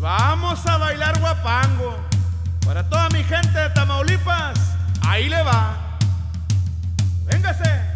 vamos a bailar guapango. Para toda mi gente de Tamaulipas, ahí le va. Véngase.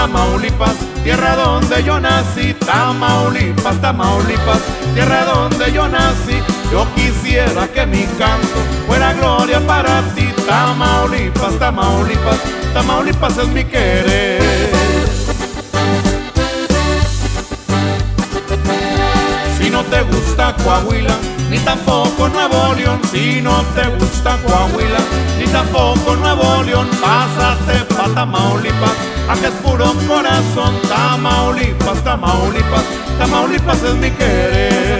Tamaulipas, tierra donde yo nací. Tamaulipas, Tamaulipas, tierra donde yo nací. Yo quisiera que mi canto fuera gloria para ti. Tamaulipas, Tamaulipas, Tamaulipas es mi querer. Si no te gusta Coahuila, ni tampoco Nuevo León. Si no te gusta Coahuila, ni tampoco Nuevo León, pásate pa' Tamaulipas, aquí es puro corazón. Tamaulipas, Tamaulipas, Tamaulipas es mi querer.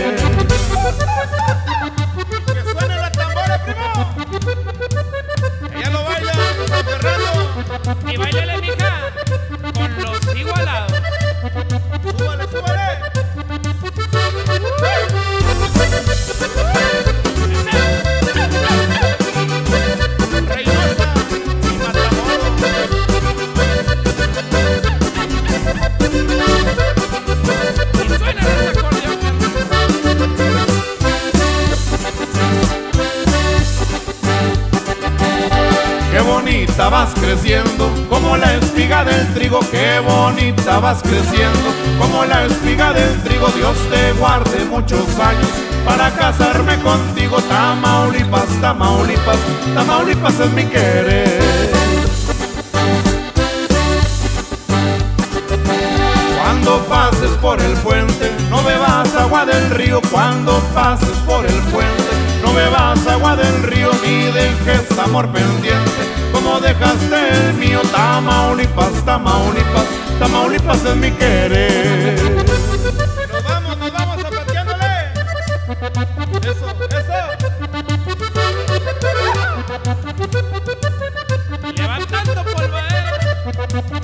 Bonita vas creciendo, como la espiga del trigo. Qué bonita vas creciendo, como la espiga del trigo. Dios te guarde muchos años para casarme contigo. Tamaulipas, Tamaulipas, Tamaulipas es mi querer. Cuando pases por el puente, no bebas agua del río. Cuando pases por el puente, no bebas agua del río. Ni dejes amor pendiente, dejaste el mío. Tamaulipas, Tamaulipas, Tamaulipas es mi querer. Nos vamos, nos vamos zapateándole. Eso, eso. Levantando polvadero. Eh.